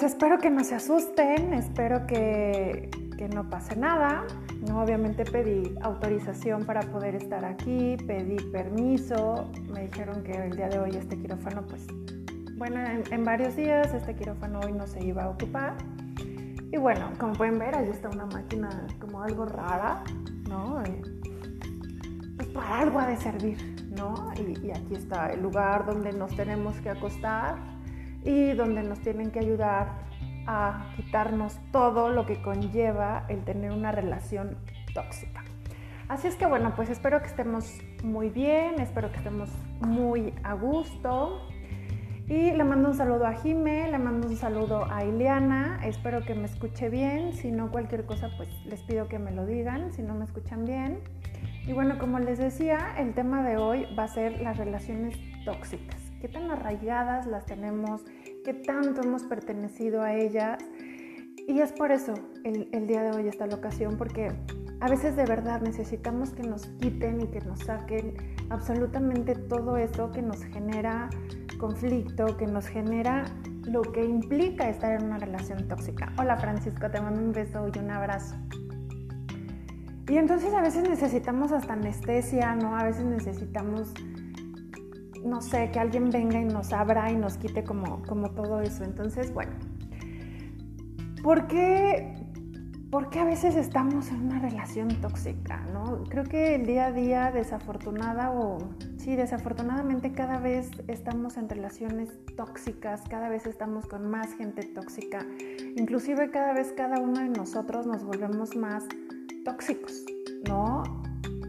pues espero que no se asusten, espero que, que no pase nada. ¿no? Obviamente pedí autorización para poder estar aquí, pedí permiso, me dijeron que el día de hoy este quirófano, pues, bueno, en, varios días este quirófano hoy no se iba a ocupar. Y bueno, como pueden ver, ahí está una máquina como algo rara, ¿no? Eh, pues para algo ha de servir, ¿no? Y, y aquí está el lugar donde nos tenemos que acostar y donde nos tienen que ayudar a quitarnos todo lo que conlleva el tener una relación tóxica. Así es que bueno, pues espero que estemos muy bien, espero que estemos muy a gusto. Y le mando un saludo a Jime, le mando un saludo a Ileana, espero que me escuche bien, si no cualquier cosa pues les pido que me lo digan, si no me escuchan bien. Y bueno, como les decía, el tema de hoy va a ser las relaciones tóxicas. ¿Qué tan arraigadas las tenemos? qué tanto hemos pertenecido a ellas. Y es por eso el, día de hoy esta locación, porque a veces de verdad necesitamos que nos quiten y que nos saquen absolutamente todo eso que nos genera conflicto, que nos genera lo que implica estar en una relación tóxica. Hola Francisco, te mando un beso y un abrazo. Y entonces a veces necesitamos hasta anestesia, ¿no? A veces necesitamos no sé, que alguien venga y nos abra y nos quite como, como todo eso. Entonces, bueno, ¿por qué, ¿por qué a veces estamos en una relación tóxica? ¿no? Creo que el día a día, desafortunada o sí, desafortunadamente cada vez estamos en relaciones tóxicas, cada vez estamos con más gente tóxica, inclusive cada vez cada uno de nosotros nos volvemos más tóxicos, ¿no?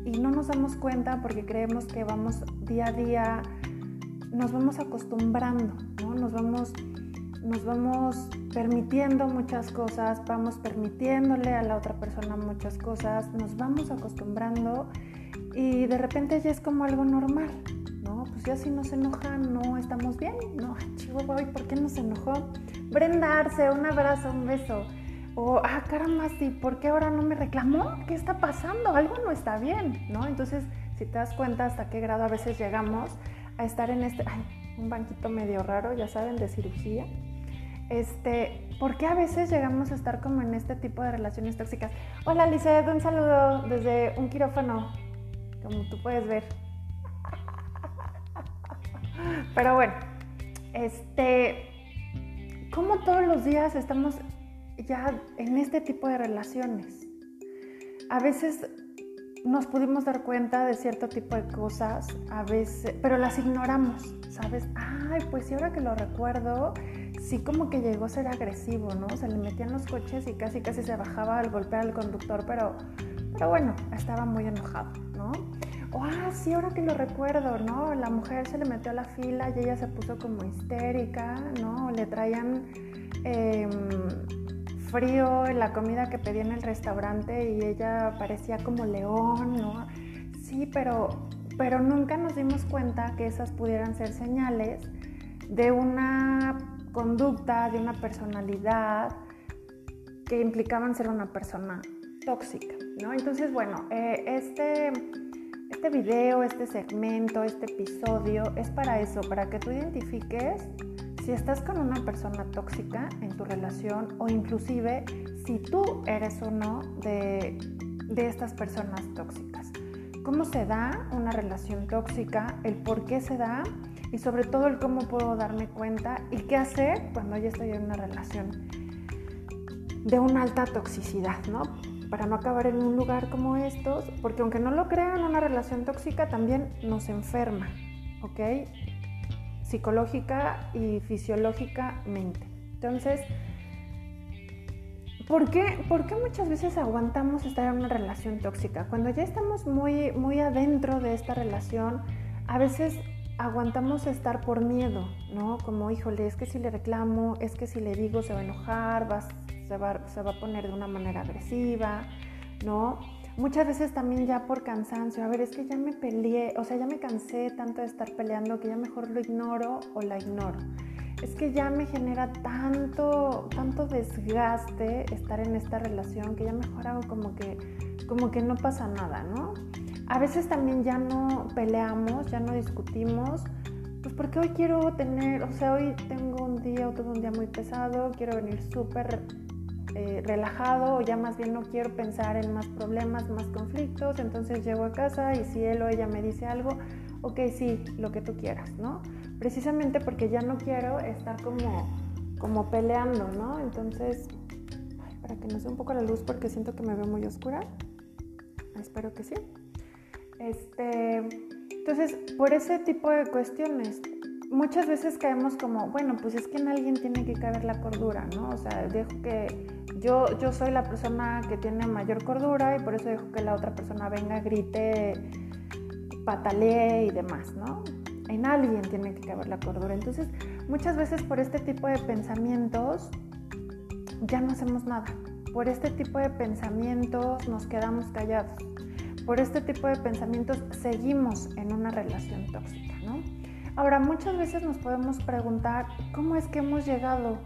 y no nos damos cuenta porque creemos que vamos día a día, nos vamos acostumbrando, ¿no? nos, vamos, nos vamos permitiendo muchas cosas, vamos permitiéndole a la otra persona muchas cosas, nos vamos acostumbrando y de repente ya es como algo normal, ¿no? Pues ya si nos enoja no estamos bien, ¿no? Chihuahua, ¿por qué nos enojó? Brendarse, un abrazo, un beso o, ah, caramba, ¿por qué ahora no me reclamó? ¿Qué está pasando? Algo no está bien, ¿no? Entonces, si te das cuenta hasta qué grado a veces llegamos a estar en este, ay, un banquito medio raro, ya saben, de cirugía. Este, ¿por qué a veces llegamos a estar como en este tipo de relaciones tóxicas? Hola, Lizeth, un saludo desde un quirófano, como tú puedes ver. Pero bueno, este, como todos los días estamos ya en este tipo de relaciones. A veces nos pudimos dar cuenta de cierto tipo de cosas, a veces, pero las ignoramos, ¿sabes? Ay, pues sí, ahora que lo recuerdo, sí como que llegó a ser agresivo, ¿no? Se le metían los coches y casi casi se bajaba al golpear al conductor, pero, pero bueno, estaba muy enojado, ¿no? O, ah, sí, ahora que lo recuerdo, ¿no? La mujer se le metió a la fila y ella se puso como histérica, ¿no? Le traían... Eh, frío, la comida que pedí en el restaurante y ella parecía como león, ¿no? Sí, pero, pero nunca nos dimos cuenta que esas pudieran ser señales de una conducta, de una personalidad que implicaban ser una persona tóxica, ¿no? Entonces, bueno, eh, este, este video, este segmento, este episodio es para eso, para que tú identifiques si estás con una persona tóxica en tu relación o inclusive si tú eres uno de, de estas personas tóxicas. ¿Cómo se da una relación tóxica? El por qué se da y sobre todo el cómo puedo darme cuenta y qué hacer cuando ya estoy en una relación de una alta toxicidad, ¿no? Para no acabar en un lugar como estos, porque aunque no lo crean, una relación tóxica también nos enferma, ¿ok? Psicológica y fisiológicamente. Entonces, ¿por qué, ¿por qué muchas veces aguantamos estar en una relación tóxica? Cuando ya estamos muy, muy adentro de esta relación, a veces aguantamos estar por miedo, ¿no? Como, híjole, es que si le reclamo, es que si le digo se va a enojar, va, se, va, se va a poner de una manera agresiva, ¿no? Muchas veces también ya por cansancio, a ver, es que ya me peleé, o sea, ya me cansé tanto de estar peleando que ya mejor lo ignoro o la ignoro. Es que ya me genera tanto, tanto desgaste estar en esta relación que ya mejor hago como que, como que no pasa nada, ¿no? A veces también ya no peleamos, ya no discutimos, pues porque hoy quiero tener, o sea, hoy tengo un día o tuve un día muy pesado, quiero venir súper eh, relajado o ya más bien no quiero pensar en más problemas, más conflictos, entonces llego a casa y si él o ella me dice algo, ok, sí, lo que tú quieras, ¿no? Precisamente porque ya no quiero estar como, como peleando, ¿no? Entonces, para que nos dé un poco la luz porque siento que me veo muy oscura, espero que sí. Este, entonces, por ese tipo de cuestiones, muchas veces caemos como, bueno, pues es que en alguien tiene que caber la cordura, ¿no? O sea, dejo que yo, yo soy la persona que tiene mayor cordura y por eso dejo que la otra persona venga, grite, patalee y demás, ¿no? En alguien tiene que caber la cordura. Entonces, muchas veces por este tipo de pensamientos ya no hacemos nada. Por este tipo de pensamientos nos quedamos callados. Por este tipo de pensamientos seguimos en una relación tóxica. Ahora, muchas veces nos podemos preguntar cómo es que hemos llegado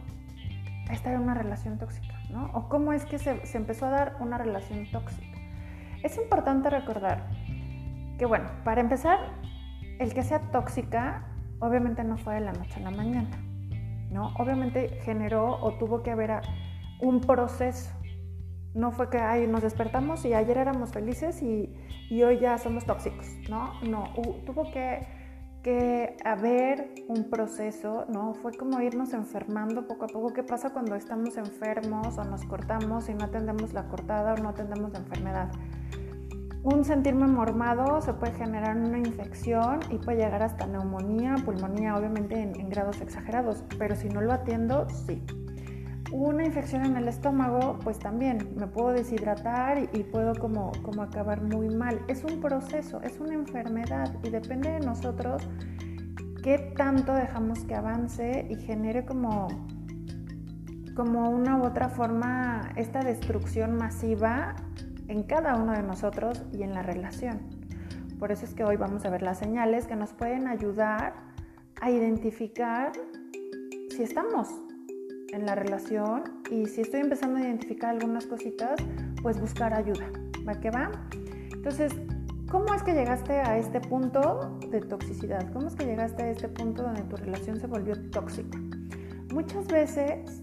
a estar en una relación tóxica, ¿no? O cómo es que se, se empezó a dar una relación tóxica. Es importante recordar que, bueno, para empezar, el que sea tóxica obviamente no fue de la noche a la mañana, ¿no? Obviamente generó o tuvo que haber un proceso. No fue que ay, nos despertamos y ayer éramos felices y, y hoy ya somos tóxicos, ¿no? No, tuvo que, que haber un proceso, ¿no? Fue como irnos enfermando poco a poco. ¿Qué pasa cuando estamos enfermos o nos cortamos y no atendemos la cortada o no atendemos la enfermedad? un sentirme mormado se puede generar una infección y puede llegar hasta neumonía, pulmonía, obviamente en, grados exagerados, pero si no lo atiendo, sí. Una infección en el estómago, pues también me puedo deshidratar y, puedo como, como acabar muy mal. Es un proceso, es una enfermedad y depende de nosotros qué tanto dejamos que avance y genere como, como una u otra forma esta destrucción masiva en cada uno de nosotros y en la relación. Por eso es que hoy vamos a ver las señales que nos pueden ayudar a identificar si estamos en la relación y si estoy empezando a identificar algunas cositas, pues buscar ayuda. ¿Va que va? Entonces, ¿cómo es que llegaste a este punto de toxicidad? ¿Cómo es que llegaste a este punto donde tu relación se volvió tóxica? Muchas veces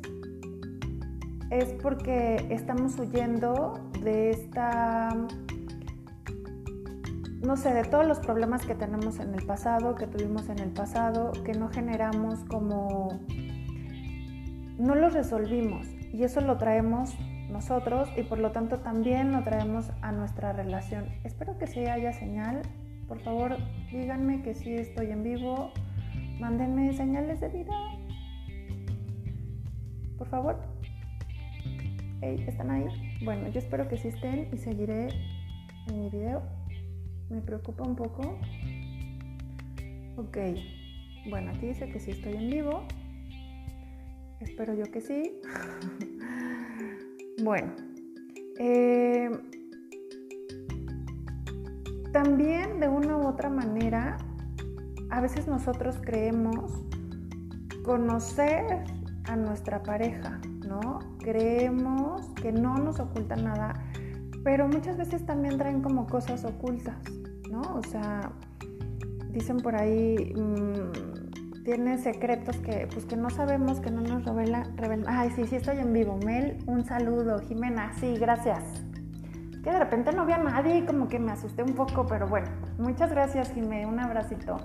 es porque estamos huyendo de esta, no sé, de todos los problemas que tenemos en el pasado, que tuvimos en el pasado, que no generamos como, no los resolvimos y eso lo traemos nosotros y por lo tanto también lo traemos a nuestra relación. Espero que sí haya señal. Por favor, díganme que sí estoy en vivo. Mándenme señales de vida. Por favor. ¿están ahí? Bueno, yo espero que sí estén y seguiré en mi video. Me preocupa un poco. Ok, bueno, aquí dice que sí estoy en vivo. Espero yo que sí. bueno, eh, también de una u otra manera, a veces nosotros creemos conocer a nuestra pareja, ¿no? Creemos que no nos oculta nada, pero muchas veces también traen como cosas ocultas, ¿no? O sea, dicen por ahí, mmm, tiene secretos que, pues, que no sabemos, que no nos revela. Ay, sí, sí, estoy en vivo. Mel, un saludo. Jimena, sí, gracias. Que de repente no vi a nadie como que me asusté un poco, pero bueno, muchas gracias, Jimé, un abracito.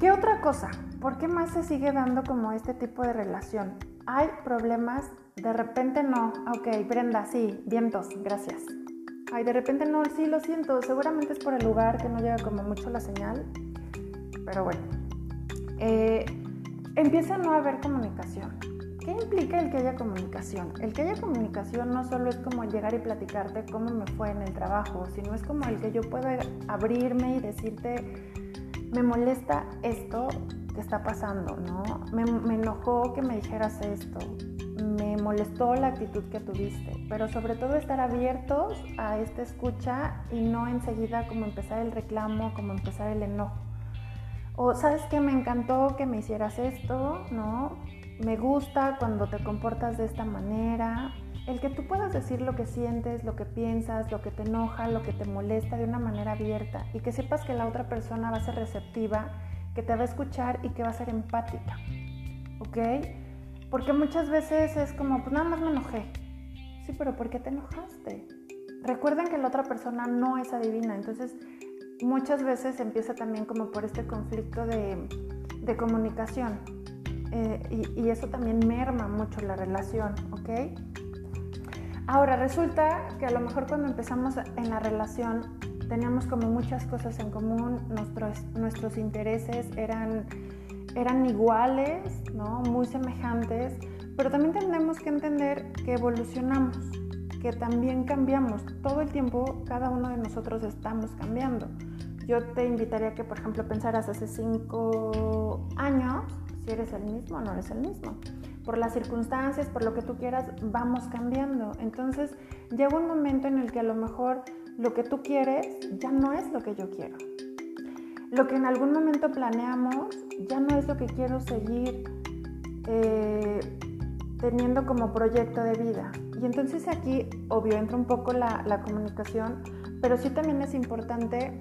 ¿Qué otra cosa? ¿Por qué más se sigue dando como este tipo de relación? hay problemas, de repente no. Ok, Brenda, sí, vientos, gracias. Ay, de repente no, sí, lo siento. Seguramente es por el lugar que no llega como mucho la señal. Pero bueno. Eh, empieza a no haber comunicación. ¿Qué implica el que haya comunicación? El que haya comunicación no solo es como llegar y platicarte cómo me fue en el trabajo, sino es como el que yo pueda abrirme y decirte, me molesta esto, está pasando, ¿no? Me, me enojó que me dijeras esto, me molestó la actitud que tuviste, pero sobre todo estar abiertos a esta escucha y no enseguida como empezar el reclamo, como empezar el enojo. O sabes que me encantó que me hicieras esto, ¿no? Me gusta cuando te comportas de esta manera. El que tú puedas decir lo que sientes, lo que piensas, lo que te enoja, lo que te molesta de una manera abierta y que sepas que la otra persona va a ser receptiva que te va a escuchar y que va a ser empática. ¿Ok? Porque muchas veces es como, pues nada más me enojé. Sí, pero ¿por qué te enojaste? Recuerden que la otra persona no es adivina, entonces muchas veces empieza también como por este conflicto de, comunicación eh, y, y, eso también merma mucho la relación, ¿ok? Ahora resulta que a lo mejor cuando empezamos en la relación teníamos como muchas cosas en común, nuestros, nuestros intereses eran, eran iguales, ¿no? muy semejantes, pero también tenemos que entender que evolucionamos, que también cambiamos. Todo el tiempo cada uno de nosotros estamos cambiando. Yo te invitaría que, por ejemplo, pensaras hace cinco años si eres el mismo o no eres el mismo. Por las circunstancias, por lo que tú quieras, vamos cambiando. Entonces llega un momento en el que a lo mejor lo que tú quieres ya no es lo que yo quiero. Lo que en algún momento planeamos ya no es lo que quiero seguir eh, teniendo como proyecto de vida. Y entonces aquí, obvio, entra un poco la, la comunicación, pero sí también es importante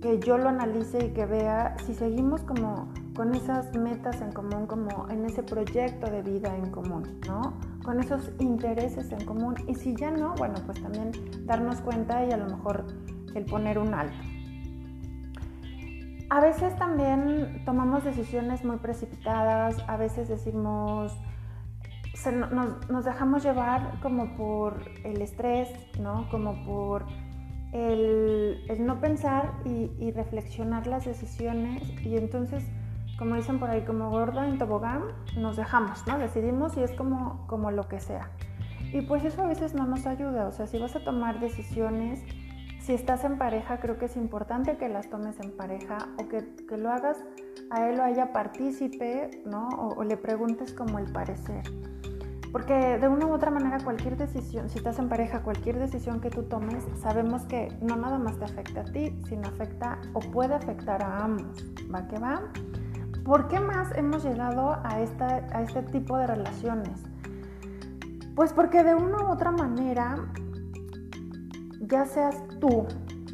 que yo lo analice y que vea si seguimos como con esas metas en común, como en ese proyecto de vida en común, ¿no? Con esos intereses en común. Y si ya no, bueno, pues también darnos cuenta y a lo mejor el poner un alto. A veces también tomamos decisiones muy precipitadas, a veces decimos, nos, dejamos llevar como por el estrés, ¿no? Como por el, no pensar y, y reflexionar las decisiones y entonces como dicen por ahí, como gorda en tobogán, nos dejamos, ¿no? Decidimos y es como, como lo que sea. Y pues eso a veces no nos ayuda, o sea, si vas a tomar decisiones, si estás en pareja, creo que es importante que las tomes en pareja o que, que lo hagas a él o a ella partícipe, ¿no? O, o, le preguntes como el parecer. Porque de una u otra manera cualquier decisión, si estás en pareja, cualquier decisión que tú tomes, sabemos que no nada más te afecta a ti, sino afecta o puede afectar a ambos. ¿Va que va? ¿Por qué más hemos llegado a, esta, a este tipo de relaciones? Pues porque de una u otra manera, ya seas tú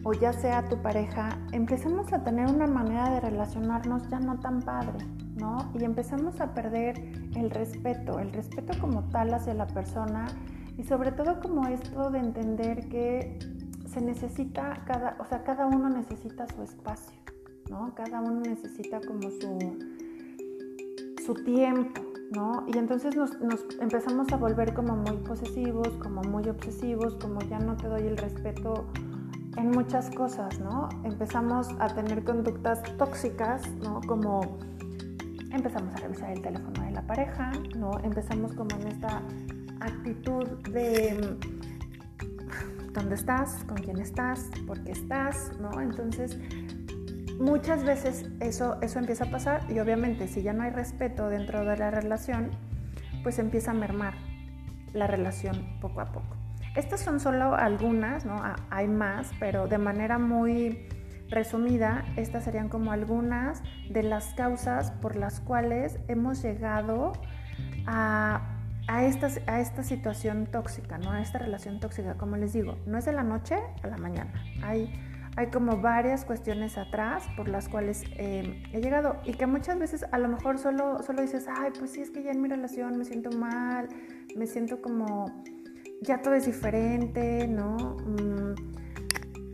o ya sea tu pareja, empezamos a tener una manera de relacionarnos ya no tan padre, ¿no? Y empezamos a perder el respeto, el respeto como tal hacia la persona y sobre todo como esto de entender que se necesita cada, o sea, cada uno necesita su espacio. Cada uno necesita como su, su tiempo, ¿no? Y entonces nos, empezamos a volver como muy posesivos, como muy obsesivos, como ya no te doy el respeto en muchas cosas, ¿no? Empezamos a tener conductas tóxicas, ¿no? Como empezamos a revisar el teléfono de la pareja, ¿no? Empezamos como en esta actitud de dónde estás, con quién estás, por qué estás, ¿no? Entonces muchas veces eso, eso empieza a pasar y obviamente si ya no hay respeto dentro de la relación, pues empieza a mermar la relación poco a poco. Estas son solo algunas, ¿no? Hay más, pero de manera muy resumida, estas serían como algunas de las causas por las cuales hemos llegado a, a, esta, a esta situación tóxica, ¿no? A esta relación tóxica. Como les digo, no es de la noche a la mañana. Hay hay como varias cuestiones atrás por las cuales eh, he llegado y que muchas veces a lo mejor solo, solo dices, ay, pues sí, es que ya en mi relación me siento mal, me siento como, ya todo es diferente, ¿no? Mm,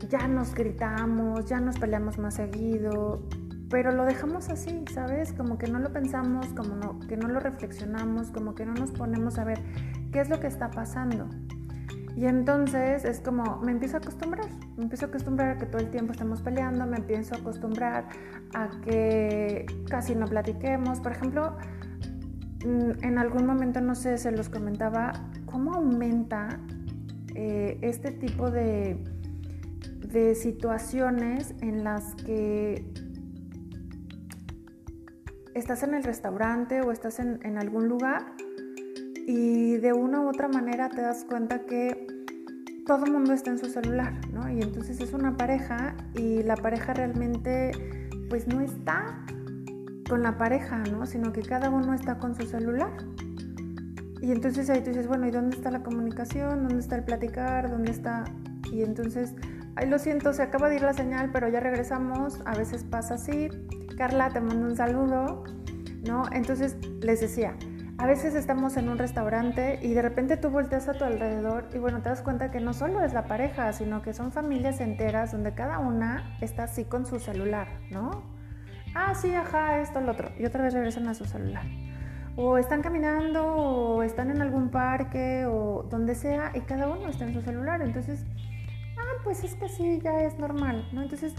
ya nos gritamos, ya nos peleamos más seguido, pero lo dejamos así, ¿sabes? Como que no lo pensamos, como que no lo reflexionamos, como que no nos ponemos a ver qué es lo que está pasando. Y entonces es como, me empiezo a acostumbrar, me empiezo a acostumbrar a que todo el tiempo estamos peleando, me empiezo a acostumbrar a que casi no platiquemos. Por ejemplo, mm, en algún momento, no sé, se los comentaba, cómo aumenta eh, este tipo de, de situaciones en las que estás en el restaurante o estás en, algún lugar y de una u otra manera te das cuenta que todo el mundo está en su celular, ¿no? Y entonces es una pareja y la pareja realmente pues no está con la pareja, ¿no? Sino que cada uno está con su celular. Y entonces ahí tú dices, bueno, ¿y dónde está la comunicación? ¿Dónde está el platicar? ¿Dónde está? Y entonces, ay, lo siento, se acaba de ir la señal, pero ya regresamos. A veces pasa así. Carla, te mando un saludo, ¿no? Entonces les decía, a veces estamos en un restaurante y de repente tú volteas a tu alrededor y bueno, te das cuenta que no solo es la pareja, sino que son familias enteras donde cada una está así con su celular, ¿no? Ah, sí, ajá, esto, lo otro. Y otra vez regresan a su celular. O están caminando o están en algún parque o donde sea y cada uno está en su celular. Entonces, pues es que sí, ya es normal, ¿no? Entonces,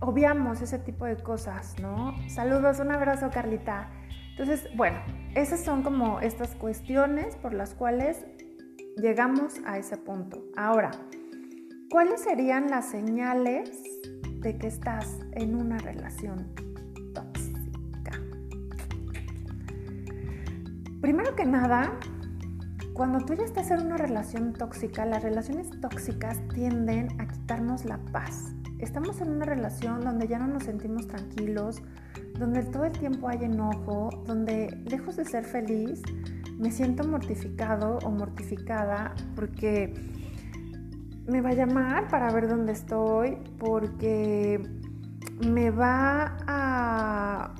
obviamos ese tipo de cosas, ¿no? Saludos, un abrazo, Carlita. Entonces, bueno, esas son como estas cuestiones por las cuales llegamos a ese punto. Ahora, ¿cuáles serían las señales de que estás en una relación tóxica? Primero que nada, cuando tú ya estás en una relación tóxica, las relaciones tóxicas tienden a quitarnos la paz. Estamos en una relación donde ya no nos sentimos tranquilos, donde todo el tiempo hay enojo, donde lejos de ser feliz, me siento mortificado o mortificada porque me va a llamar para ver dónde estoy, porque me va a...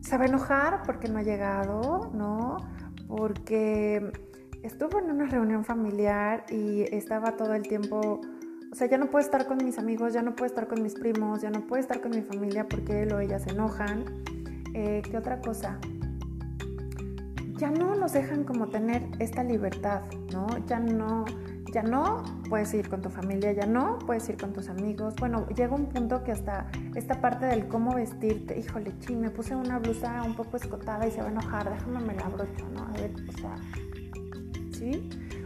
se va a enojar porque no ha llegado, ¿no? Porque estuvo en una reunión familiar y estaba todo el tiempo o sea, ya no puedo estar con mis amigos, ya no puedo estar con mis primos, ya no puedo estar con mi familia porque él o se enojan. Eh, ¿Qué otra cosa? Ya no nos dejan como tener esta libertad, ¿no? Ya no, ya no puedes ir con tu familia, ya no puedes ir con tus amigos. Bueno, llega un punto que hasta esta parte del cómo vestirte, híjole, ching, me puse una blusa un poco escotada y se va a enojar, déjame me la abrocho, ¿no? A ver, o sea,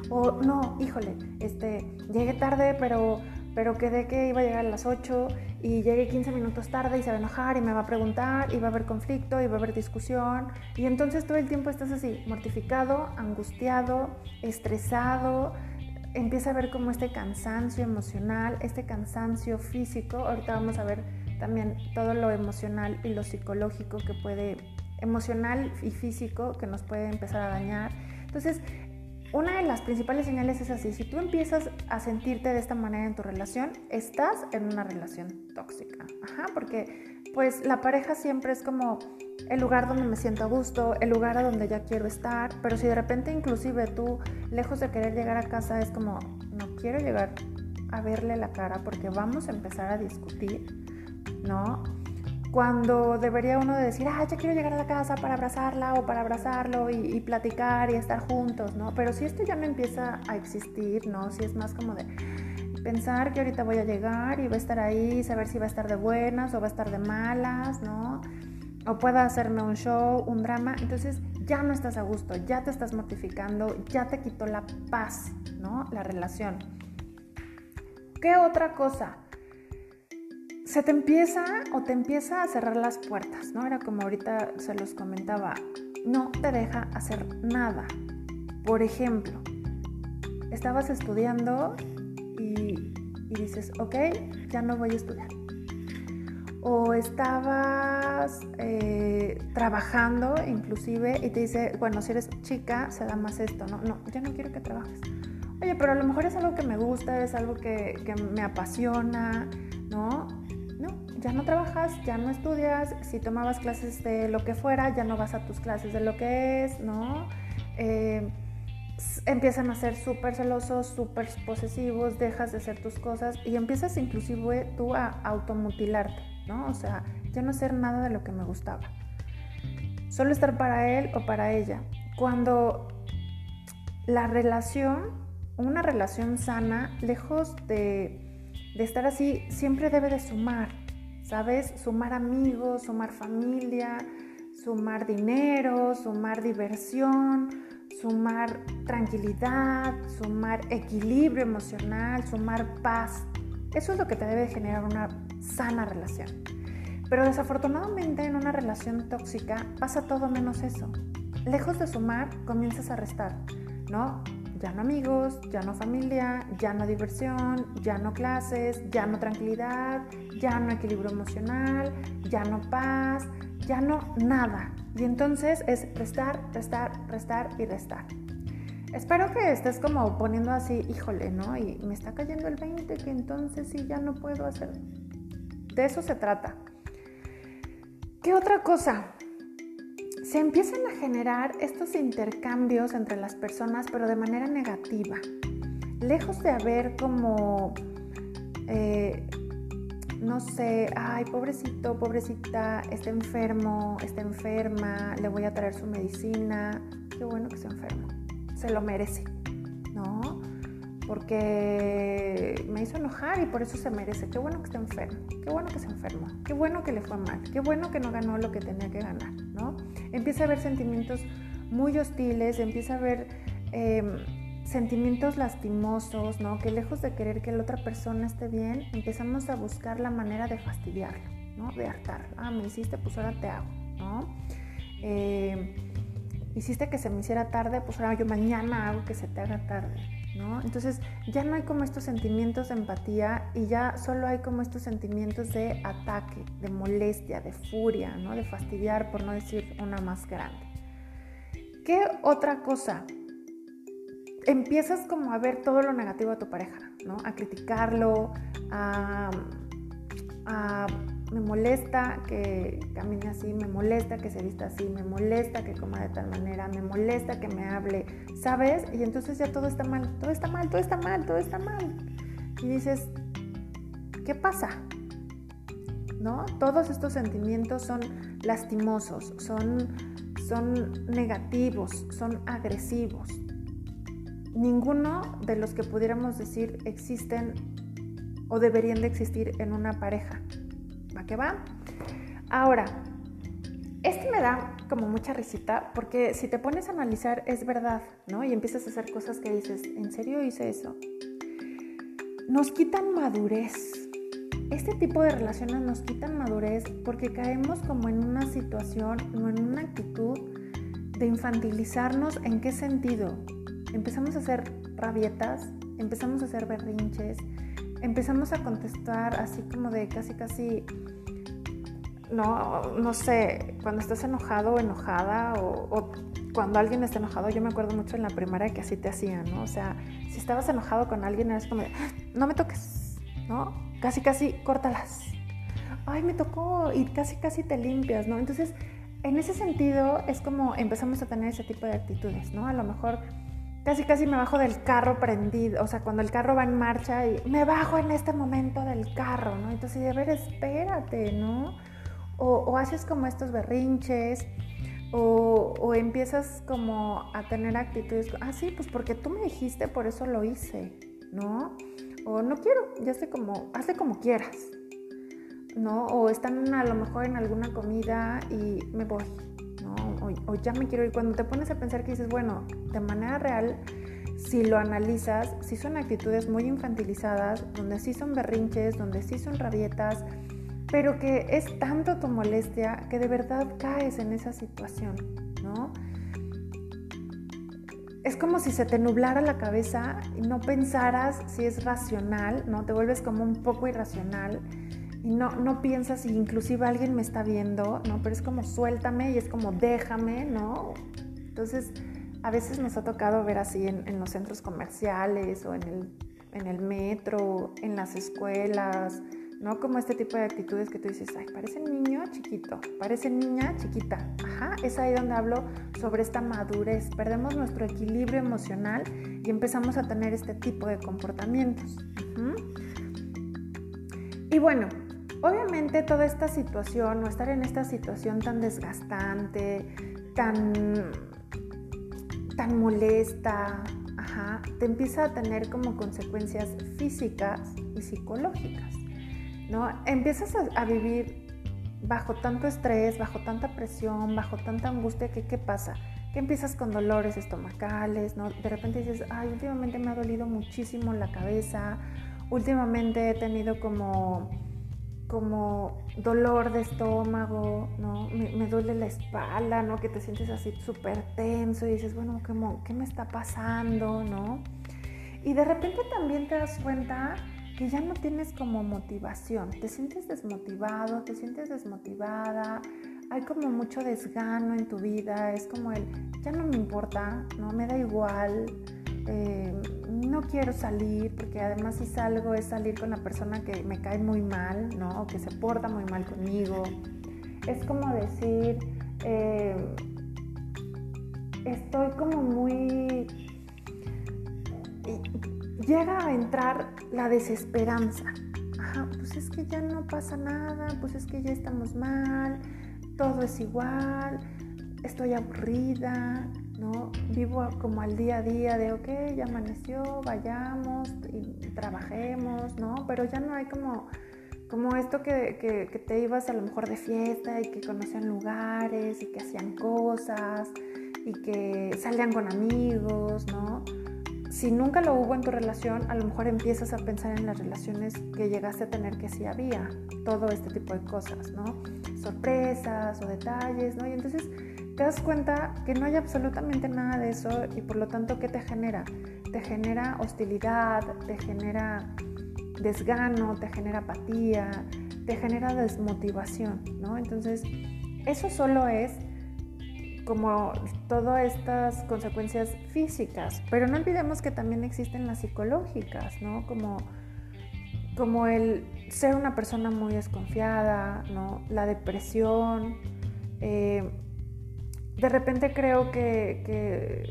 O no, híjole, este, llegué tarde, pero, pero quedé que iba a llegar a las 8 y llegué 15 minutos tarde y se va a enojar y me va a preguntar y va a haber conflicto y va a haber discusión. Y entonces todo el tiempo estás así, mortificado, angustiado, estresado. Empieza a ver como este cansancio emocional, este cansancio físico. Ahorita vamos a ver también todo lo emocional y lo psicológico que puede, emocional y físico que nos puede empezar a dañar. Entonces, una de las principales señales es así, si tú empiezas a sentirte de esta manera en tu relación, estás en una relación tóxica. Ajá, porque pues la pareja siempre es como el lugar donde me siento a gusto, el lugar a donde ya quiero estar, pero si de repente inclusive tú, lejos de querer llegar a casa, es como, no quiero llegar a verle la cara porque vamos a empezar a discutir, ¿no? Cuando debería uno de decir, ah, ya quiero llegar a la casa para abrazarla o para abrazarlo y, platicar y estar juntos, ¿no? Pero si esto ya no empieza a existir, ¿no? Si es más como de pensar que ahorita voy a llegar y va a estar ahí, saber si va a estar de buenas o va a estar de malas, ¿no? O pueda hacerme un show, un drama, entonces ya no estás a gusto, ya te estás mortificando, ya te quitó la paz, ¿no? La relación. ¿Qué otra cosa? Se te empieza o te empieza a cerrar las puertas, ¿no? Era como ahorita se los comentaba, no te deja hacer nada. Por ejemplo, estabas estudiando y, dices, ok, ya no voy a estudiar. O estabas eh, trabajando inclusive y te dice, bueno, si eres chica, se da más esto, ¿no? No, ya no quiero que trabajes. Oye, pero a lo mejor es algo que me gusta, es algo que, que me apasiona, ¿no? Ya no trabajas, ya no estudias, si tomabas clases de lo que fuera, ya no vas a tus clases de lo que es, ¿no? Eh, empiezan a ser súper celosos, súper posesivos, dejas de hacer tus cosas y empiezas inclusive tú a automutilarte, ¿no? O sea, ya no hacer nada de lo que me gustaba. Solo estar para él o para ella. Cuando la relación, una relación sana, lejos de, de estar así, siempre debe de sumar, ¿sabes? Sumar amigos, sumar familia, sumar dinero, sumar diversión, sumar tranquilidad, sumar equilibrio emocional, sumar paz. Eso es lo que te debe generar una sana relación. Pero desafortunadamente en una relación tóxica pasa todo menos eso. Lejos de sumar, comienzas a restar, ¿no? Ya no amigos, ya no familia, ya no diversión, ya no clases, ya no tranquilidad, ya no equilibrio emocional, ya no paz, ya no nada. Y entonces es restar, restar, restar y restar. Espero que estés como poniendo así, híjole, ¿no? Y me está cayendo el 20 que entonces sí ya no puedo hacer. De eso se trata. ¿Qué otra cosa? Se empiezan a generar estos intercambios entre las personas, pero de manera negativa. Lejos de haber como, eh, no sé, ay, pobrecito, pobrecita, está enfermo, está enferma, le voy a traer su medicina. Qué bueno que se enfermo, se lo merece, ¿no? porque me hizo enojar y por eso se merece. Qué bueno que está enfermo, qué bueno que se enfermó, qué bueno que le fue mal, qué bueno que no ganó lo que tenía que ganar, ¿no? Empieza a haber sentimientos muy hostiles, empieza a haber em, sentimientos lastimosos, ¿no? Que lejos de querer que la otra persona esté bien, empezamos a buscar la manera de fastidiarla, ¿no? De hartar. Ah, me hiciste, pues ahora te hago, ¿no? Em, hiciste que se me hiciera tarde, pues ahora yo mañana hago que se te haga tarde. Entonces ya no hay como estos sentimientos de empatía y ya solo hay como estos sentimientos de ataque, de molestia, de furia, ¿no? De fastidiar, por no decir una más grande. ¿Qué otra cosa? Empiezas como a ver todo lo negativo de tu pareja, ¿no? A criticarlo, a me molesta que camine así, me molesta que se vista así, me molesta que coma de tal manera, me molesta que me hable, ¿sabes? Y entonces ya todo está mal, todo está mal, todo está mal, todo está mal. Y dices, ¿qué pasa? ¿No? Todos estos sentimientos son lastimosos, son, son negativos, son agresivos. Ninguno de los que pudiéramos decir existen o deberían de existir en una pareja. ¿Va que va? Ahora, este me da como mucha risita porque si te pones a analizar es verdad, ¿no? Y empiezas a hacer cosas que dices, ¿en serio hice eso? Nos quitan madurez. Este tipo de relaciones nos quitan madurez porque caemos como en una situación o en una actitud de infantilizarnos. ¿En qué sentido? Empezamos a hacer rabietas, empezamos a hacer berrinches, empezamos a contestar así como de casi, casi, no, no sé, cuando estás enojado o enojada o, cuando alguien está enojado, yo me acuerdo mucho en la primaria que así te hacían, ¿no? O sea, si estabas enojado con alguien, eras como, no me toques, ¿no? Casi, casi, córtalas. Ay, me tocó y casi, casi te limpias, ¿no? Entonces, en ese sentido es como empezamos a tener ese tipo de actitudes, ¿no? A lo mejor casi casi me bajo del carro prendido, o sea, cuando el carro va en marcha y me bajo en este momento del carro, ¿no? Entonces, a ver, espérate, ¿no? O, haces como estos berrinches, o, o, empiezas como a tener actitudes, ah, sí, pues porque tú me dijiste, por eso lo hice, ¿no? O no quiero, ya sé como, hazle como quieras, ¿no? O están a lo mejor en alguna comida y me voy, o, ya me quiero ir. Cuando te pones a pensar que dices, bueno, de manera real, si lo analizas, sí son actitudes muy infantilizadas, donde sí son berrinches, donde sí son rabietas, pero que es tanto tu molestia que de verdad caes en esa situación, ¿no? Es como si se te nublara la cabeza y no pensaras si es racional, ¿no? Te vuelves como un poco irracional no, no piensas si inclusive alguien me está viendo, ¿no? Pero es como suéltame y es como déjame, ¿no? Entonces, a veces nos ha tocado ver así en, los centros comerciales o en el, en el metro, en las escuelas, ¿no? Como este tipo de actitudes que tú dices, ay, parece niño chiquito, parece niña chiquita. Ajá, es ahí donde hablo sobre esta madurez. Perdemos nuestro equilibrio emocional y empezamos a tener este tipo de comportamientos. Y bueno, Obviamente toda esta situación o estar en esta situación tan desgastante, tan, tan molesta, te empieza a tener como consecuencias físicas y psicológicas, ¿no? Empiezas a, vivir bajo tanto estrés, bajo tanta presión, bajo tanta angustia que ¿qué pasa? Que empiezas con dolores estomacales, ¿no? De repente dices, ay, últimamente me ha dolido muchísimo la cabeza, últimamente he tenido como como dolor de estómago, ¿no? Me, duele la espalda, ¿no? Que te sientes así súper tenso y dices, bueno, ¿qué, ¿qué me está pasando, no? Y de repente también te das cuenta que ya no tienes como motivación, te sientes desmotivado, te sientes desmotivada, hay como mucho desgano en tu vida, es como el, ya no me importa, ¿no? Me da igual, eh, no quiero salir, porque además si salgo es salir con la persona que me cae muy mal, ¿no? O que se porta muy mal conmigo. es como decir, eh, estoy como muy... Llega a entrar la desesperanza. Pues es que ya no pasa nada, pues es que ya estamos mal, todo es igual, estoy aburrida, ¿no? Vivo como al día a día de, ok, ya amaneció, vayamos y trabajemos, ¿no? Pero ya no hay como, como esto que, que, te ibas a lo mejor de fiesta y que conocían lugares y que hacían cosas y que salían con amigos, ¿no? Si nunca lo hubo en tu relación, a lo mejor empiezas a pensar en las relaciones que llegaste a tener que sí había, todo este tipo de cosas, ¿no? Sorpresas o detalles, ¿no? Y entonces te das cuenta que no hay absolutamente nada de eso y por lo tanto, ¿qué te genera? Te genera hostilidad, te genera desgano, te genera apatía, te genera desmotivación, ¿no? Entonces, eso solo es como todas estas consecuencias físicas, pero no olvidemos que también existen las psicológicas, ¿no? Como, como el ser una persona muy desconfiada, ¿no? La depresión, eh, de repente creo que,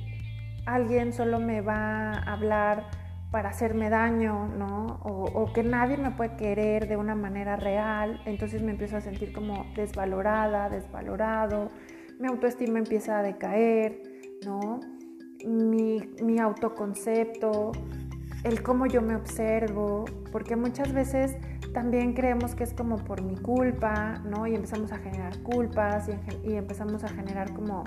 alguien solo me va a hablar para hacerme daño, ¿no? O, que nadie me puede querer de una manera real, entonces me empiezo a sentir como desvalorada, desvalorado, mi autoestima empieza a decaer, ¿no? Mi, mi autoconcepto, el cómo yo me observo, porque muchas veces también creemos que es como por mi culpa, ¿no? Y empezamos a generar culpas y, empezamos a generar como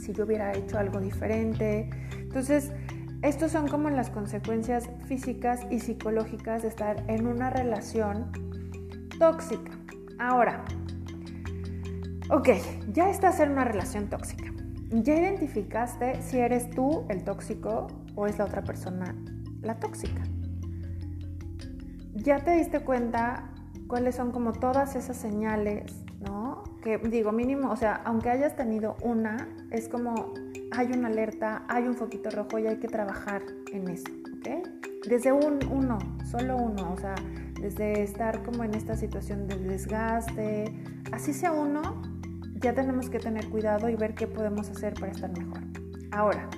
si yo hubiera hecho algo diferente. Entonces, estos son como las consecuencias físicas y psicológicas de estar en una relación tóxica. Ahora, ok, ya estás en una relación tóxica. Ya identificaste si eres tú el tóxico o es la otra persona la tóxica ya te diste cuenta cuáles son como todas esas señales, ¿no? Que digo, mínimo, o sea, aunque hayas tenido una, es como hay una alerta, hay un foquito rojo y hay que trabajar en eso, ¿ok? Desde un uno, solo uno, o sea, desde estar como en esta situación de desgaste, así sea uno, ya tenemos que tener cuidado y ver qué podemos hacer para estar mejor. Ahora,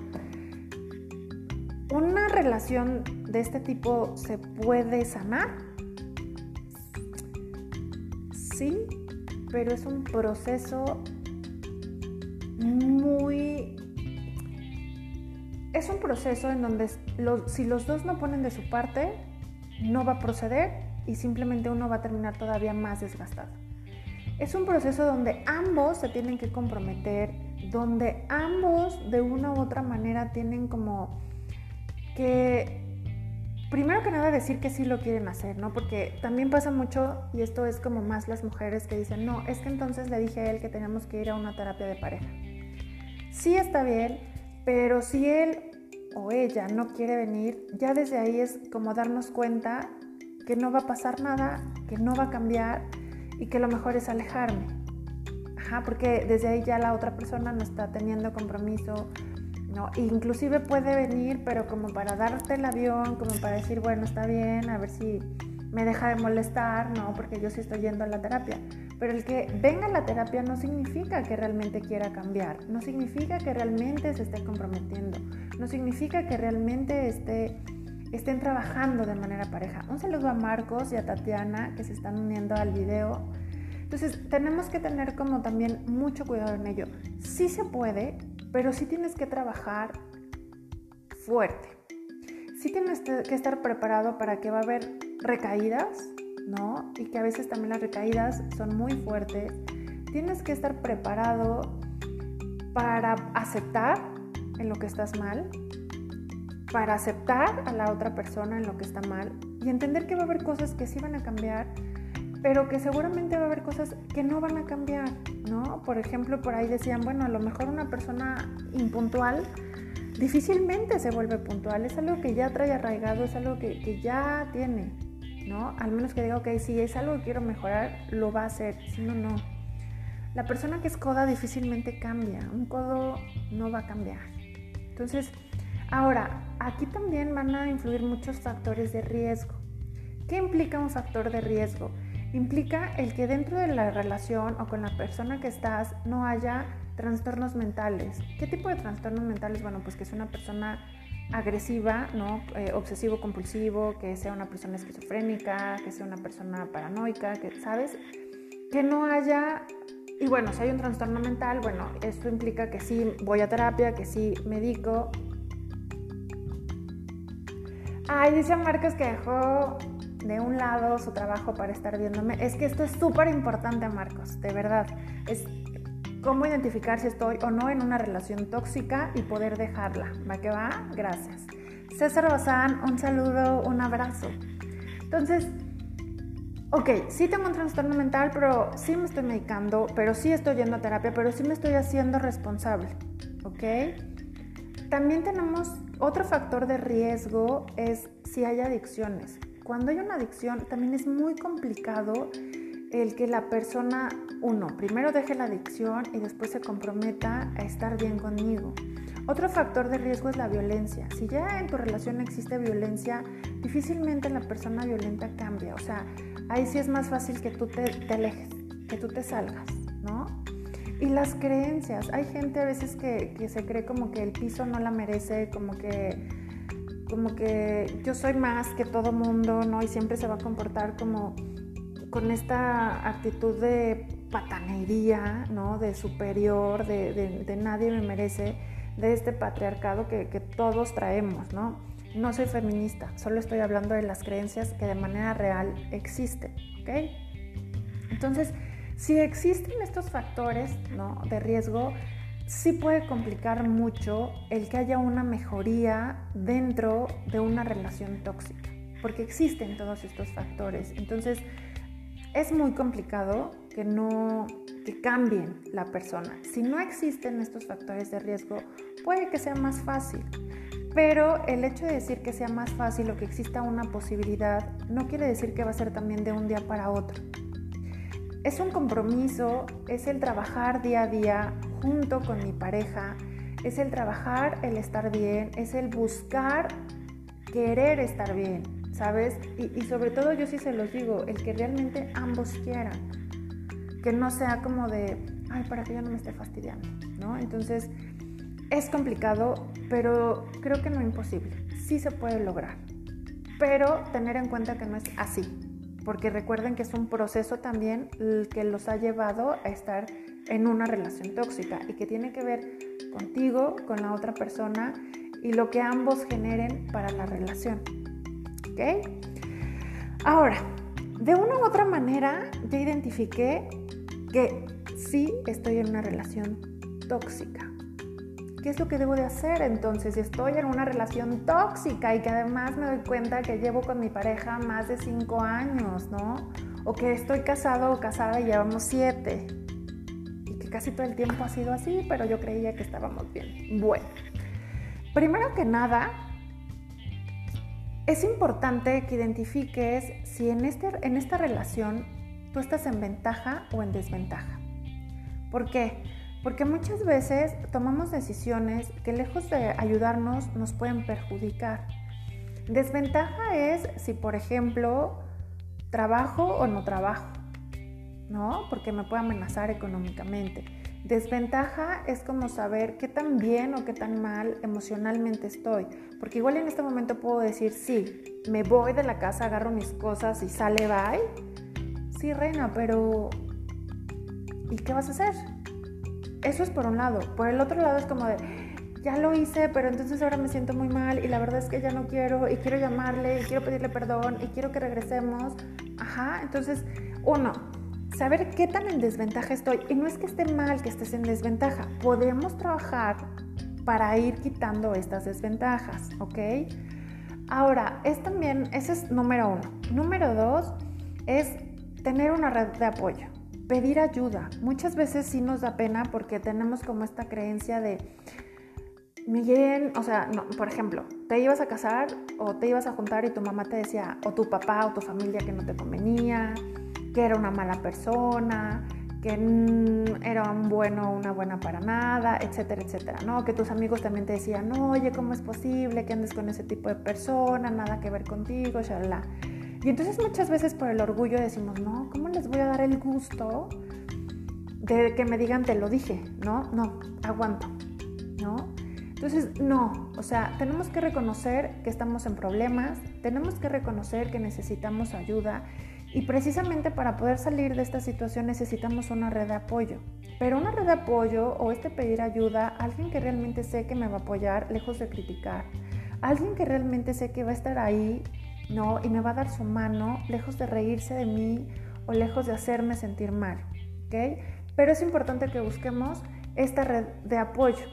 ¿una relación de este tipo se puede sanar? Sí, pero es un proceso muy... Es un proceso en donde si los dos no ponen de su parte, no va a proceder y simplemente uno va a terminar todavía más desgastado. Es un proceso donde ambos se tienen que comprometer, donde ambos de una u otra manera tienen como que primero que nada decir que sí lo quieren hacer, ¿no? Porque también pasa mucho, y esto es como más las mujeres que dicen, no, es que entonces le dije a él que teníamos que ir a una terapia de pareja. Sí está bien, pero si él o ella no quiere venir, ya desde ahí es como darnos cuenta que no va a pasar nada, que no va a cambiar y que lo mejor es alejarme. Porque desde ahí ya la otra persona no está teniendo compromiso, ¿no? Inclusive puede venir, pero como para darte el avión, como para decir, bueno, está bien, a ver si me deja de molestar, ¿no? Porque yo sí estoy yendo a la terapia. Pero el que venga a la terapia no significa que realmente quiera cambiar, no significa que realmente se esté comprometiendo, no significa que realmente esté, estén trabajando de manera pareja. Un saludo a Marcos y a Tatiana que se están uniendo al video. Entonces tenemos que tener como también mucho cuidado en ello. Sí se puede, pero sí tienes que trabajar fuerte. Sí tienes que estar preparado para que va a haber recaídas, ¿no? Y que a veces también las recaídas son muy fuertes. Tienes que estar preparado para aceptar en lo que estás mal, para aceptar a la otra persona en lo que está mal y entender que va a haber cosas que sí van a cambiar pero que seguramente va a haber cosas que no van a cambiar, ¿no? Por ejemplo, por ahí decían, bueno, a lo mejor una persona impuntual difícilmente se vuelve puntual, es algo que ya trae arraigado, es algo que, que ya tiene, ¿no? Al menos que diga, ok, si es algo que quiero mejorar, lo va a hacer, si no, no. La persona que es coda difícilmente cambia, un codo no va a cambiar. Entonces, ahora, aquí también van a influir muchos factores de riesgo. ¿Qué implica un factor de riesgo? Implica el que dentro de la relación o con la persona que estás no haya trastornos mentales. ¿Qué tipo de trastornos mentales? Bueno, pues que es una persona agresiva, ¿no? Eh, obsesivo compulsivo, que sea una persona esquizofrénica, que sea una persona paranoica, que, ¿sabes? Que no haya... Y bueno, si hay un trastorno mental, bueno, esto implica que sí voy a terapia, que sí medico. Ay, dice Marcos que dejó de un lado su trabajo para estar viéndome. Es que esto es súper importante, Marcos, de verdad. Es cómo identificar si estoy o no en una relación tóxica y poder dejarla. ¿Va que va? Gracias. César Bazán, un saludo, un abrazo. Entonces, ok, sí tengo un trastorno mental, pero sí me estoy medicando, pero sí estoy yendo a terapia, pero sí me estoy haciendo responsable. ¿Ok? También tenemos otro factor de riesgo es si hay adicciones. Cuando hay una adicción también es muy complicado el que la persona, uno, primero deje la adicción y después se comprometa a estar bien conmigo. Otro factor de riesgo es la violencia. Si ya en tu relación existe violencia, difícilmente la persona violenta cambia. O sea, ahí sí es más fácil que tú te, alejes, que tú te salgas, ¿no? Y las creencias. Hay gente a veces que, que se cree como que el piso no la merece, como que como que yo soy más que todo mundo, ¿no? Y siempre se va a comportar como con esta actitud de patanería, ¿no? de superior, de, nadie me merece, de este patriarcado que, todos traemos. ¿no? no soy feminista, solo estoy hablando de las creencias que de manera real existen. ¿okay? Entonces, si existen estos factores ¿no? de riesgo, sí puede complicar mucho el que haya una mejoría dentro de una relación tóxica, porque existen todos estos factores. Entonces, es muy complicado que no que cambien la persona. Si no existen estos factores de riesgo, puede que sea más fácil. Pero el hecho de decir que sea más fácil o que exista una posibilidad no quiere decir que va a ser también de un día para otro. Es un compromiso, es el trabajar día a día junto con mi pareja, es el trabajar el estar bien, es el buscar querer estar bien, ¿sabes? Y, sobre todo yo sí se los digo, el que realmente ambos quieran, que no sea como de, ay, para que yo no me esté fastidiando, ¿no? Entonces, es complicado, pero creo que no imposible, sí se puede lograr, pero tener en cuenta que no es así, porque recuerden que es un proceso también el que los ha llevado a estar en una relación tóxica y que tiene que ver contigo, con la otra persona y lo que ambos generen para la relación. Ahora, de una u otra manera, ya identifiqué que sí estoy en una relación tóxica. ¿Qué es lo que debo de hacer entonces si estoy en una relación tóxica y que además me doy cuenta que llevo con mi pareja más de cinco años, ¿no? O que estoy casado o casada y llevamos siete. Y que casi todo el tiempo ha sido así, pero yo creía que estábamos bien. Bueno, primero que nada, es importante que identifiques si en, este, en esta relación tú estás en ventaja o en desventaja. ¿Por qué? Porque muchas veces tomamos decisiones que lejos de ayudarnos nos pueden perjudicar. Desventaja es si, por ejemplo, trabajo o no trabajo, ¿no? Porque me puede amenazar económicamente. Desventaja es como saber qué tan bien o qué tan mal emocionalmente estoy. Porque igual en este momento puedo decir, sí, me voy de la casa, agarro mis cosas y sale, bye. Sí, reina, pero ¿y qué vas a hacer? Eso es por un lado. Por el otro lado es como de, ya lo hice, pero entonces ahora me siento muy mal y la verdad es que ya no quiero y quiero llamarle y quiero pedirle perdón y quiero que regresemos. Ajá, entonces, uno, saber qué tan en desventaja estoy. Y no es que esté mal que estés en desventaja, podemos trabajar para ir quitando estas desventajas, ¿ok? Ahora, es también, ese es número uno. Número dos es tener una red de apoyo, pedir ayuda. Muchas veces sí nos da pena porque tenemos como esta creencia de, Miguel, o sea, no, por ejemplo, te ibas a casar o te ibas a juntar y tu mamá te decía, o tu papá o tu familia que no te convenía, que era una mala persona, que era un bueno o una buena para nada, etcétera, etcétera, ¿no? Que tus amigos también te decían, oye, ¿cómo es posible que andes con ese tipo de persona? Nada que ver contigo, shalala. Y entonces muchas veces por el orgullo decimos, no, ¿cómo les voy a dar el gusto de que me digan te lo dije? No, no, aguanto, ¿no? Entonces, no, o sea, tenemos que reconocer que estamos en problemas, tenemos que reconocer que necesitamos ayuda y precisamente para poder salir de esta situación necesitamos una red de apoyo. Pero una red de apoyo o este pedir ayuda, alguien que realmente sé que me va a apoyar, lejos de criticar. Alguien que realmente sé que va a estar ahí, ¿no? Y me va a dar su mano, lejos de reírse de mí o lejos de hacerme sentir mal, ¿ok? Pero es importante que busquemos esta red de apoyo.